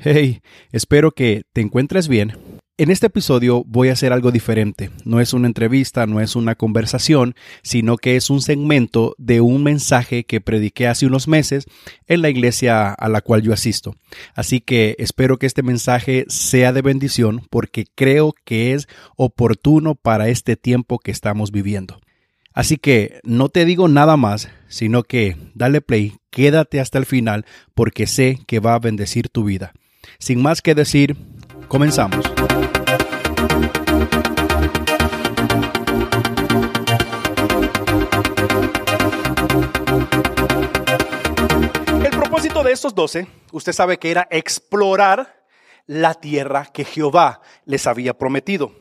Hey, espero que te encuentres bien. En este episodio voy a hacer algo diferente. No es una entrevista, no es una conversación, sino que es un segmento de un mensaje que prediqué hace unos meses en la iglesia a la cual yo asisto. Así que espero que este mensaje sea de bendición porque creo que es oportuno para este tiempo que estamos viviendo. Así que no te digo nada más, sino que dale play, quédate hasta el final porque sé que va a bendecir tu vida. Sin más que decir, comenzamos. El propósito de estos doce, usted sabe que era explorar la tierra que Jehová les había prometido.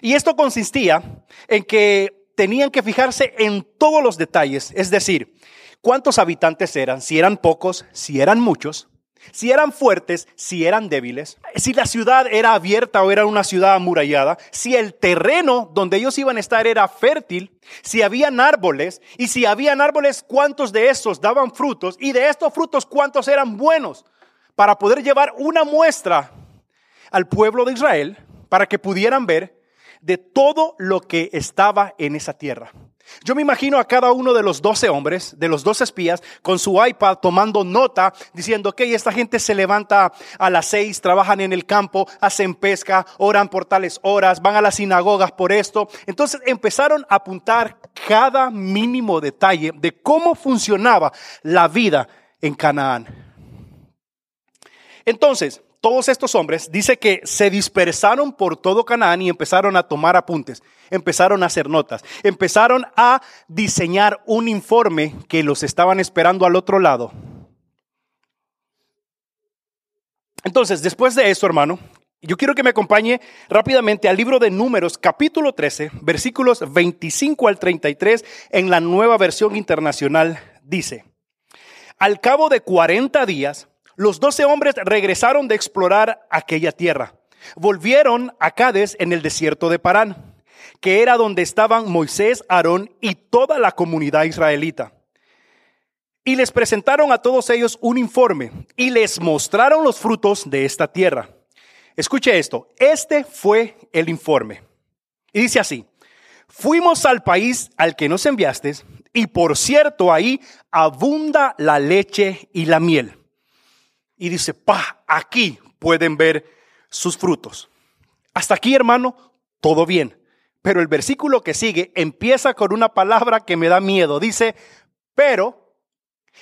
Y esto consistía en que tenían que fijarse en todos los detalles, es decir, cuántos habitantes eran, si eran pocos, si eran muchos, si eran fuertes, si eran débiles, si la ciudad era abierta o era una ciudad amurallada, si el terreno donde ellos iban a estar era fértil, si habían árboles y si habían árboles, cuántos de estos daban frutos y de estos frutos cuántos eran buenos para poder llevar una muestra al pueblo de Israel para que pudieran ver de todo lo que estaba en esa tierra. Yo me imagino a cada uno de los doce hombres, de los dos espías, con su iPad tomando nota, diciendo, que esta gente se levanta a las seis, trabajan en el campo, hacen pesca, oran por tales horas, van a las sinagogas por esto. Entonces empezaron a apuntar cada mínimo detalle de cómo funcionaba la vida en Canaán. Entonces, todos estos hombres, dice que se dispersaron por todo Canaán y empezaron a tomar apuntes, empezaron a hacer notas, empezaron a diseñar un informe que los estaban esperando al otro lado. Entonces, después de esto, hermano, yo quiero que me acompañe rápidamente al libro de Números, capítulo 13, versículos 25 al 33, en la nueva versión internacional, dice, al cabo de 40 días, los doce hombres regresaron de explorar aquella tierra. Volvieron a Cades en el desierto de Parán, que era donde estaban Moisés, Aarón y toda la comunidad israelita. Y les presentaron a todos ellos un informe y les mostraron los frutos de esta tierra. Escuche esto, este fue el informe. Y dice así, fuimos al país al que nos enviaste y por cierto ahí abunda la leche y la miel y dice, pa, aquí pueden ver sus frutos. Hasta aquí, hermano, todo bien. Pero el versículo que sigue empieza con una palabra que me da miedo. Dice, pero,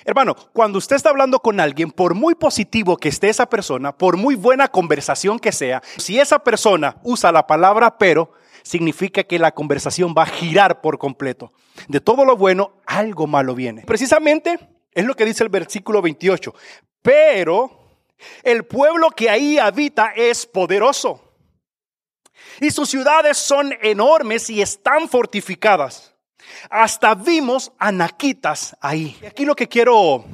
hermano, cuando usted está hablando con alguien, por muy positivo que esté esa persona, por muy buena conversación que sea, si esa persona usa la palabra pero, significa que la conversación va a girar por completo. De todo lo bueno, algo malo viene. Precisamente es lo que dice el versículo 28. Pero el pueblo que ahí habita es poderoso. Y sus ciudades son enormes y están fortificadas. Hasta vimos anaquitas ahí. Y aquí lo que quiero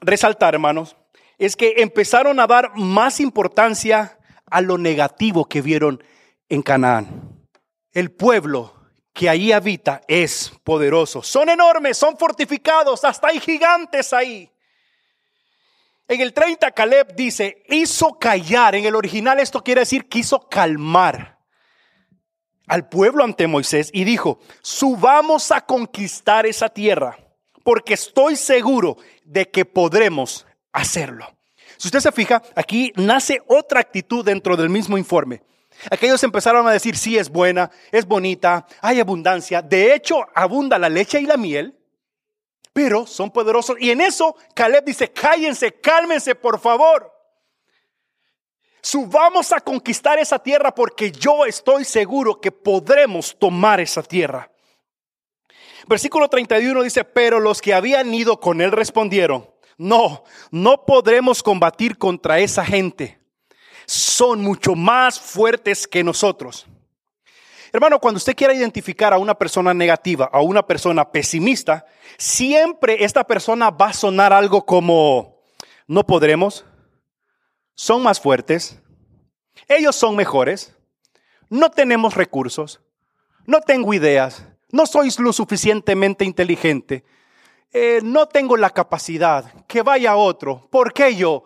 resaltar, hermanos, es que empezaron a dar más importancia a lo negativo que vieron en Canaán. El pueblo que ahí habita es poderoso. Son enormes, son fortificados, hasta hay gigantes ahí. En el 30 Caleb dice, hizo callar. En el original esto quiere decir quiso calmar al pueblo ante Moisés y dijo, subamos a conquistar esa tierra, porque estoy seguro de que podremos hacerlo. Si usted se fija, aquí nace otra actitud dentro del mismo informe. Aquellos empezaron a decir, sí, es buena, es bonita, hay abundancia. De hecho, abunda la leche y la miel pero son poderosos. Y en eso Caleb dice, cállense, cálmense, por favor. Subamos a conquistar esa tierra porque yo estoy seguro que podremos tomar esa tierra. Versículo 31 dice, pero los que habían ido con él respondieron, no, no podremos combatir contra esa gente. Son mucho más fuertes que nosotros. Hermano, cuando usted quiera identificar a una persona negativa, a una persona pesimista, siempre esta persona va a sonar algo como, no podremos, son más fuertes, ellos son mejores, no tenemos recursos, no tengo ideas, no sois lo suficientemente inteligente, eh, no tengo la capacidad, que vaya otro, ¿por qué yo?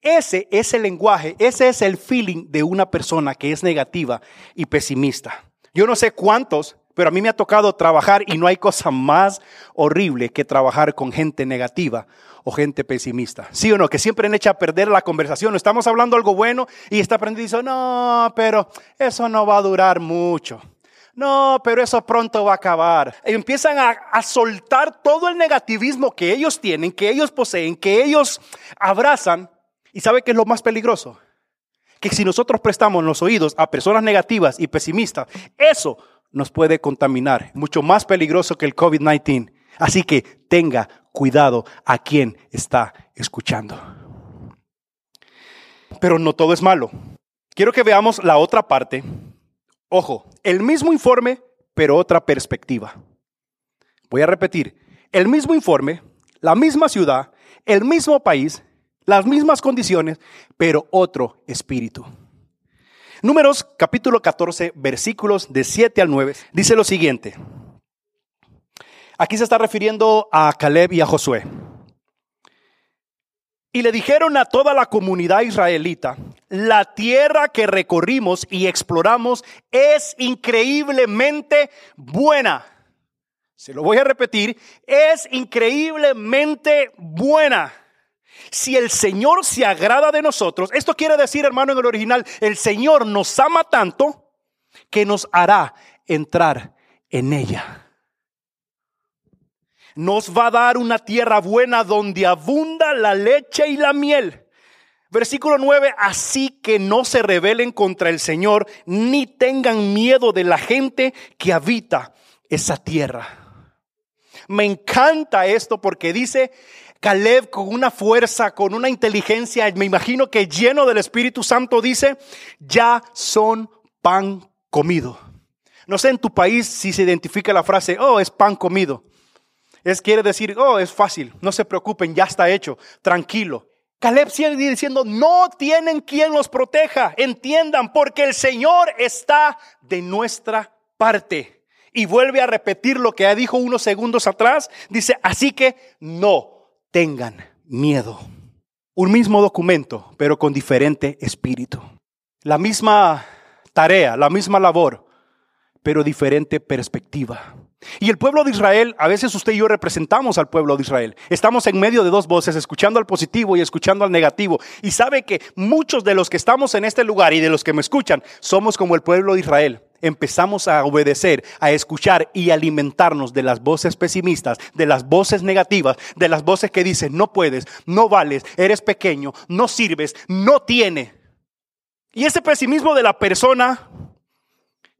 Ese es el lenguaje, ese es el feeling de una persona que es negativa y pesimista. Yo no sé cuántos, pero a mí me ha tocado trabajar y no hay cosa más horrible que trabajar con gente negativa o gente pesimista. ¿Sí o no? Que siempre han hecho a perder la conversación. Estamos hablando algo bueno y está aprendiendo y dice, no, pero eso no va a durar mucho. No, pero eso pronto va a acabar. Y empiezan a, soltar todo el negativismo que ellos tienen, que ellos poseen, que ellos abrazan. ¿Y sabe qué es lo más peligroso? Que si nosotros prestamos los oídos a personas negativas y pesimistas, eso nos puede contaminar. Mucho más peligroso que el COVID-19. Así que tenga cuidado a quien está escuchando. Pero no todo es malo. Quiero que veamos la otra parte. Ojo, el mismo informe, pero otra perspectiva. Voy a repetir, el mismo informe, la misma ciudad, el mismo país, las mismas condiciones, pero otro espíritu. Números capítulo 14, versículos de 7 al 9, dice lo siguiente. Aquí se está refiriendo a Caleb y a Josué. Y le dijeron a toda la comunidad israelita, la tierra que recorrimos y exploramos es increíblemente buena. Se lo voy a repetir, es increíblemente buena. Si el Señor se agrada de nosotros, esto quiere decir, hermano, en el original, el Señor nos ama tanto que nos hará entrar en ella nos va a dar una tierra buena donde abunda la leche y la miel. Versículo 9, así que no se rebelen contra el Señor, ni tengan miedo de la gente que habita esa tierra. Me encanta esto porque dice Caleb con una fuerza, con una inteligencia, me imagino que lleno del Espíritu Santo dice, ya son pan comido. No sé en tu país si se identifica la frase, oh, es pan comido. Es quiere decir, oh, es fácil, no se preocupen, ya está hecho, tranquilo. Caleb sigue diciendo, no tienen quien los proteja, entiendan, porque el Señor está de nuestra parte. Y vuelve a repetir lo que ya dijo unos segundos atrás, dice, así que no tengan miedo. Un mismo documento, pero con diferente espíritu. La misma tarea, la misma labor, pero diferente perspectiva. Y el pueblo de Israel, a veces usted y yo representamos al pueblo de Israel. Estamos en medio de dos voces, escuchando al positivo y escuchando al negativo. Y sabe que muchos de los que estamos en este lugar y de los que me escuchan, somos como el pueblo de Israel. Empezamos a obedecer, a escuchar y alimentarnos de las voces pesimistas, de las voces negativas, de las voces que dicen, no puedes, no vales, eres pequeño, no sirves, no tiene. Y ese pesimismo de la persona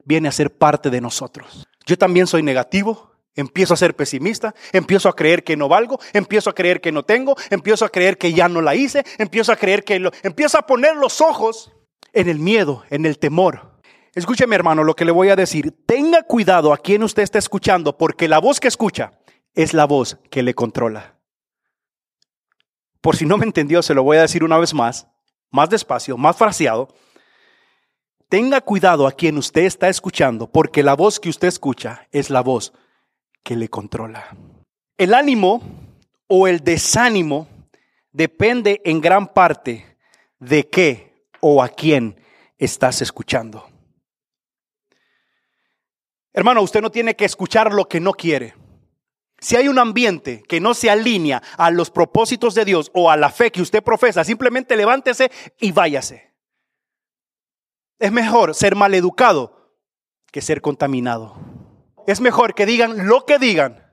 viene a ser parte de nosotros. Yo también soy negativo, empiezo a ser pesimista, empiezo a creer que no valgo, empiezo a creer que no tengo, empiezo a creer que ya no la hice, empiezo a creer que lo, empiezo a poner los ojos en el miedo, en el temor. Escúcheme hermano lo que le voy a decir. Tenga cuidado a quien usted está escuchando porque la voz que escucha es la voz que le controla. Por si no me entendió, se lo voy a decir una vez más, más despacio, más fraseado. Tenga cuidado a quien usted está escuchando, porque la voz que usted escucha es la voz que le controla. El ánimo o el desánimo depende en gran parte de qué o a quién estás escuchando. Hermano, usted no tiene que escuchar lo que no quiere. Si hay un ambiente que no se alinea a los propósitos de Dios o a la fe que usted profesa, simplemente levántese y váyase. Es mejor ser maleducado que ser contaminado. Es mejor que digan lo que digan,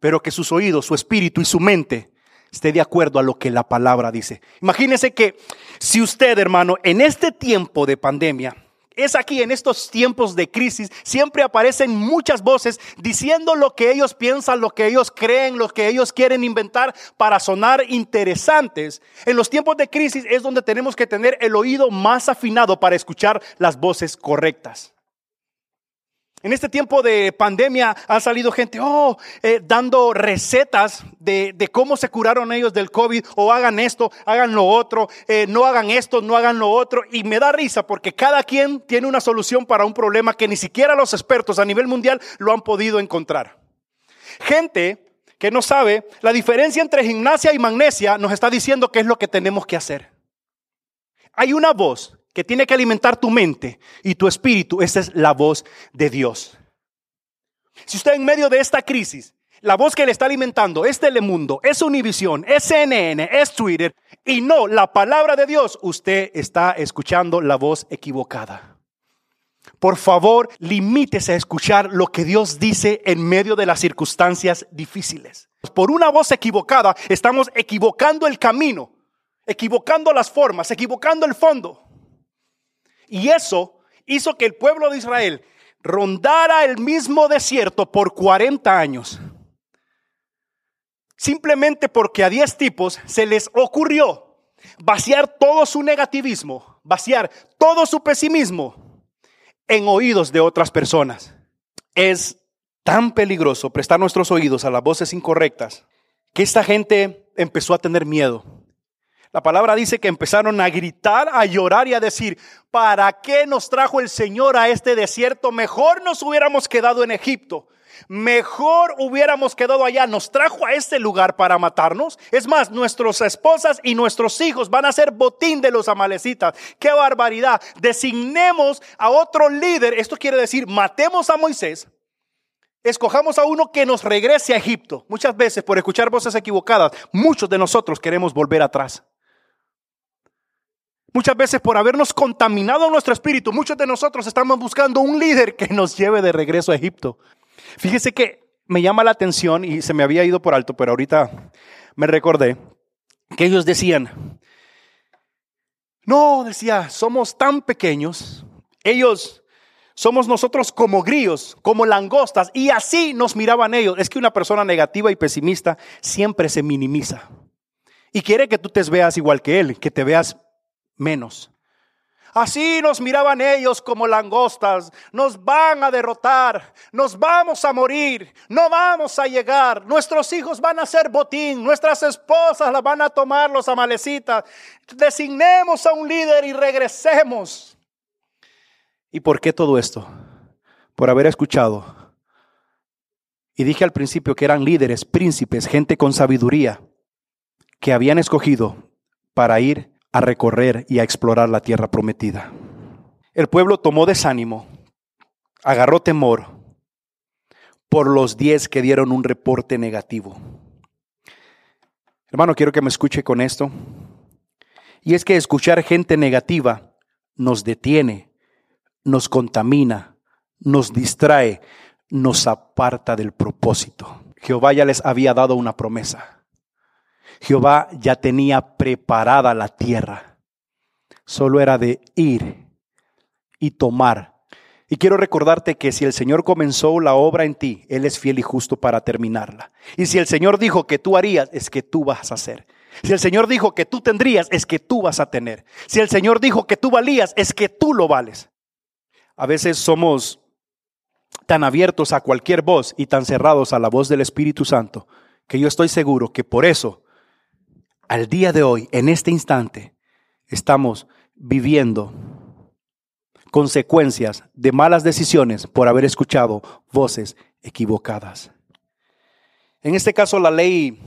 pero que sus oídos, su espíritu y su mente esté de acuerdo a lo que la palabra dice. Imagínese que si usted, hermano, en este tiempo de pandemia, es aquí en estos tiempos de crisis, siempre aparecen muchas voces diciendo lo que ellos piensan, lo que ellos creen, lo que ellos quieren inventar para sonar interesantes. En los tiempos de crisis es donde tenemos que tener el oído más afinado para escuchar las voces correctas. En este tiempo de pandemia ha salido gente, oh, eh, dando recetas de, cómo se curaron ellos del COVID, o hagan esto, hagan lo otro, eh, no hagan esto, no hagan lo otro. Y me da risa porque cada quien tiene una solución para un problema que ni siquiera los expertos a nivel mundial lo han podido encontrar. Gente que no sabe la diferencia entre gimnasia y magnesia nos está diciendo qué es lo que tenemos que hacer. hay una voz que tiene que alimentar tu mente y tu espíritu. Esa es la voz de Dios. Si usted en medio de esta crisis, la voz que le está alimentando es Telemundo, es Univisión, es CNN, es Twitter y no la palabra de Dios, usted está escuchando la voz equivocada. Por favor, limítese a escuchar lo que Dios dice en medio de las circunstancias difíciles. Por una voz equivocada estamos equivocando el camino, equivocando las formas, equivocando el fondo. Y eso hizo que el pueblo de Israel rondara el mismo desierto por 40 años. Simplemente porque a 10 tipos se les ocurrió vaciar todo su negativismo, vaciar todo su pesimismo en oídos de otras personas. Es tan peligroso prestar nuestros oídos a las voces incorrectas que esta gente empezó a tener miedo. La palabra dice que empezaron a gritar, a llorar y a decir, ¿para qué nos trajo el Señor a este desierto? Mejor nos hubiéramos quedado en Egipto. Mejor hubiéramos quedado allá. Nos trajo a este lugar para matarnos. Es más, nuestras esposas y nuestros hijos van a ser botín de los amalecitas. ¡Qué barbaridad! Designemos a otro líder. Esto quiere decir, matemos a Moisés. Escojamos a uno que nos regrese a Egipto. Muchas veces, por escuchar voces equivocadas, muchos de nosotros queremos volver atrás. Muchas veces por habernos contaminado nuestro espíritu, muchos de nosotros estamos buscando un líder que nos lleve de regreso a Egipto. Fíjese que me llama la atención y se me había ido por alto, pero ahorita me recordé que ellos decían, no, decía, somos tan pequeños, ellos somos nosotros como grillos, como langostas, y así nos miraban ellos. Es que una persona negativa y pesimista siempre se minimiza y quiere que tú te veas igual que él, que te veas menos. Así nos miraban ellos como langostas. Nos van a derrotar, nos vamos a morir, no vamos a llegar. Nuestros hijos van a ser botín, nuestras esposas las van a tomar los amalecitas. Designemos a un líder y regresemos. ¿Y por qué todo esto? Por haber escuchado. Y dije al principio que eran líderes, príncipes, gente con sabiduría, que habían escogido para ir a recorrer y a explorar la tierra prometida. El pueblo tomó desánimo, agarró temor por los diez que dieron un reporte negativo. Hermano, quiero que me escuche con esto. Y es que escuchar gente negativa nos detiene, nos contamina, nos distrae, nos aparta del propósito. Jehová ya les había dado una promesa. Jehová ya tenía preparada la tierra. Solo era de ir y tomar. Y quiero recordarte que si el Señor comenzó la obra en ti, Él es fiel y justo para terminarla. Y si el Señor dijo que tú harías, es que tú vas a hacer. Si el Señor dijo que tú tendrías, es que tú vas a tener. Si el Señor dijo que tú valías, es que tú lo vales. A veces somos tan abiertos a cualquier voz y tan cerrados a la voz del Espíritu Santo, que yo estoy seguro que por eso al día de hoy, en este instante, estamos viviendo consecuencias de malas decisiones por haber escuchado voces equivocadas. En este caso, la ley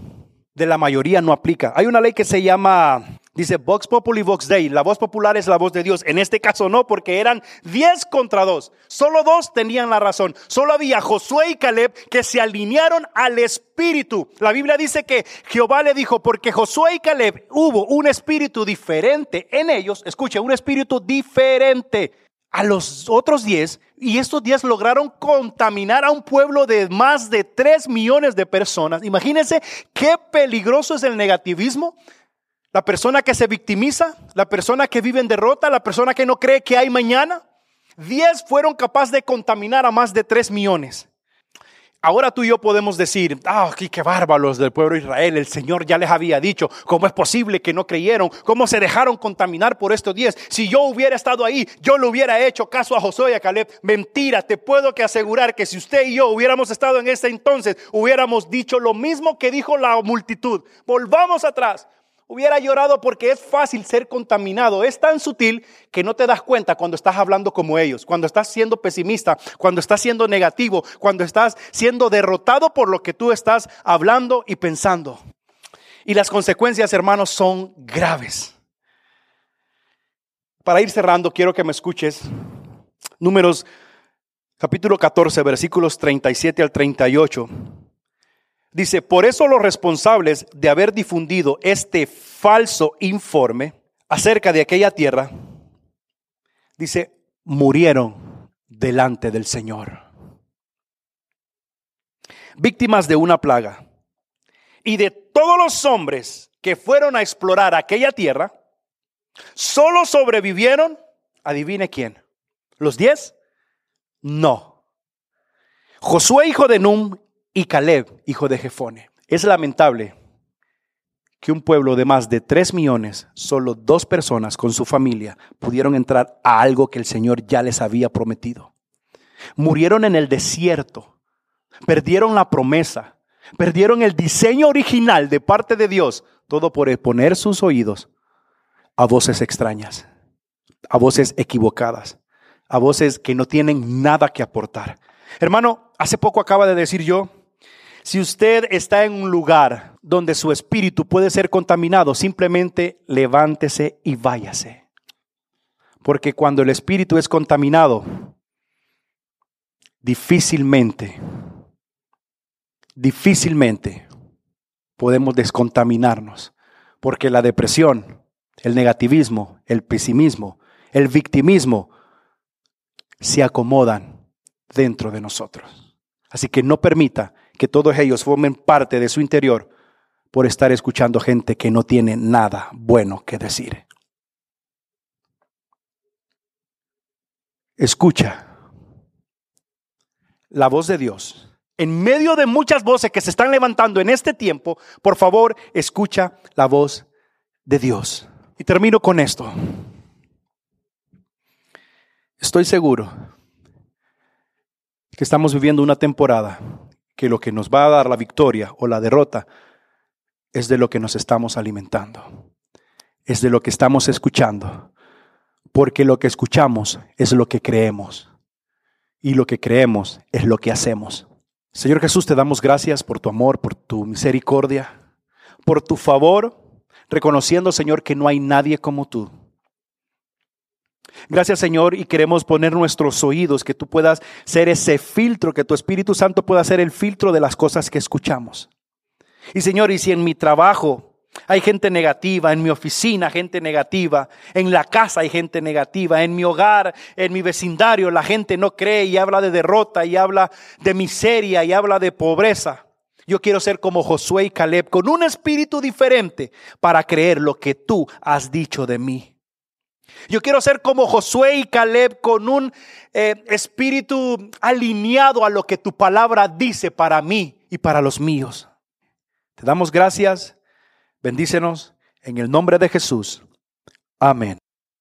de la mayoría no aplica. Hay una ley que se llama Dice Vox Populi Vox Dei. La voz popular es la voz de Dios. En este caso no, porque eran 10 contra 2. Solo dos tenían la razón. Solo había Josué y Caleb que se alinearon al espíritu. La Biblia dice que Jehová le dijo, porque Josué y Caleb hubo un espíritu diferente en ellos. Escucha, un espíritu diferente a los otros 10. Y estos 10 lograron contaminar a un pueblo de más de 3 millones de personas. Imagínense qué peligroso es el negativismo la persona que se victimiza, la persona que vive en derrota, la persona que no cree que hay mañana. Diez fueron capaces de contaminar a más de tres millones. Ahora tú y yo podemos decir, ah, qué bárbaros del pueblo de Israel, el Señor ya les había dicho, ¿cómo es posible que no creyeron? ¿Cómo se dejaron contaminar por estos diez? Si yo hubiera estado ahí, yo le hubiera hecho caso a Josué y a Caleb. Mentira, te puedo que asegurar que si usted y yo hubiéramos estado en ese entonces, hubiéramos dicho lo mismo que dijo la multitud. Volvamos atrás, hubiera llorado porque es fácil ser contaminado. Es tan sutil que no te das cuenta cuando estás hablando como ellos, cuando estás siendo pesimista, cuando estás siendo negativo, cuando estás siendo derrotado por lo que tú estás hablando y pensando. Y las consecuencias, hermanos, son graves. para ir cerrando, quiero que me escuches. Números capítulo 14, versículos 37 al 38. Dice, por eso los responsables de haber difundido este falso informe acerca de aquella tierra, dice, murieron delante del Señor. Víctimas de una plaga. Y de todos los hombres que fueron a explorar aquella tierra, solo sobrevivieron, adivine quién, los diez, no. Josué, hijo de Num, y Caleb, hijo de Jefone. Es lamentable que un pueblo de más de tres millones, solo dos personas con su familia pudieron entrar a algo que el Señor ya les había prometido. Murieron en el desierto, perdieron la promesa, perdieron el diseño original de parte de Dios, todo por poner sus oídos a voces extrañas, a voces equivocadas, a voces que no tienen nada que aportar. Hermano, hace poco acaba de decir yo, si usted está en un lugar donde su espíritu puede ser contaminado, simplemente levántese y váyase. Porque cuando el espíritu es contaminado, difícilmente, difícilmente podemos descontaminarnos. Porque la depresión, el negativismo, el pesimismo, el victimismo se acomodan dentro de nosotros. Así que no permita que todos ellos formen parte de su interior por estar escuchando gente que no tiene nada bueno que decir. Escucha la voz de Dios. En medio de muchas voces que se están levantando en este tiempo, por favor, escucha la voz de Dios. Y termino con esto. Estoy seguro que estamos viviendo una temporada que lo que nos va a dar la victoria o la derrota es de lo que nos estamos alimentando, es de lo que estamos escuchando, porque lo que escuchamos es lo que creemos y lo que creemos es lo que hacemos. Señor Jesús, te damos gracias por tu amor, por tu misericordia, por tu favor, reconociendo, Señor, que no hay nadie como tú. Gracias Señor y queremos poner nuestros oídos, que tú puedas ser ese filtro, que tu Espíritu Santo pueda ser el filtro de las cosas que escuchamos. Y Señor, y si en mi trabajo hay gente negativa, en mi oficina gente negativa, en la casa hay gente negativa, en mi hogar, en mi vecindario la gente no cree y habla de derrota y habla de miseria y habla de pobreza. Yo quiero ser como Josué y Caleb, con un espíritu diferente para creer lo que tú has dicho de mí. Yo quiero ser como Josué y Caleb con un eh, espíritu alineado a lo que tu palabra dice para mí y para los míos. Te damos gracias, bendícenos en el nombre de Jesús. Amén.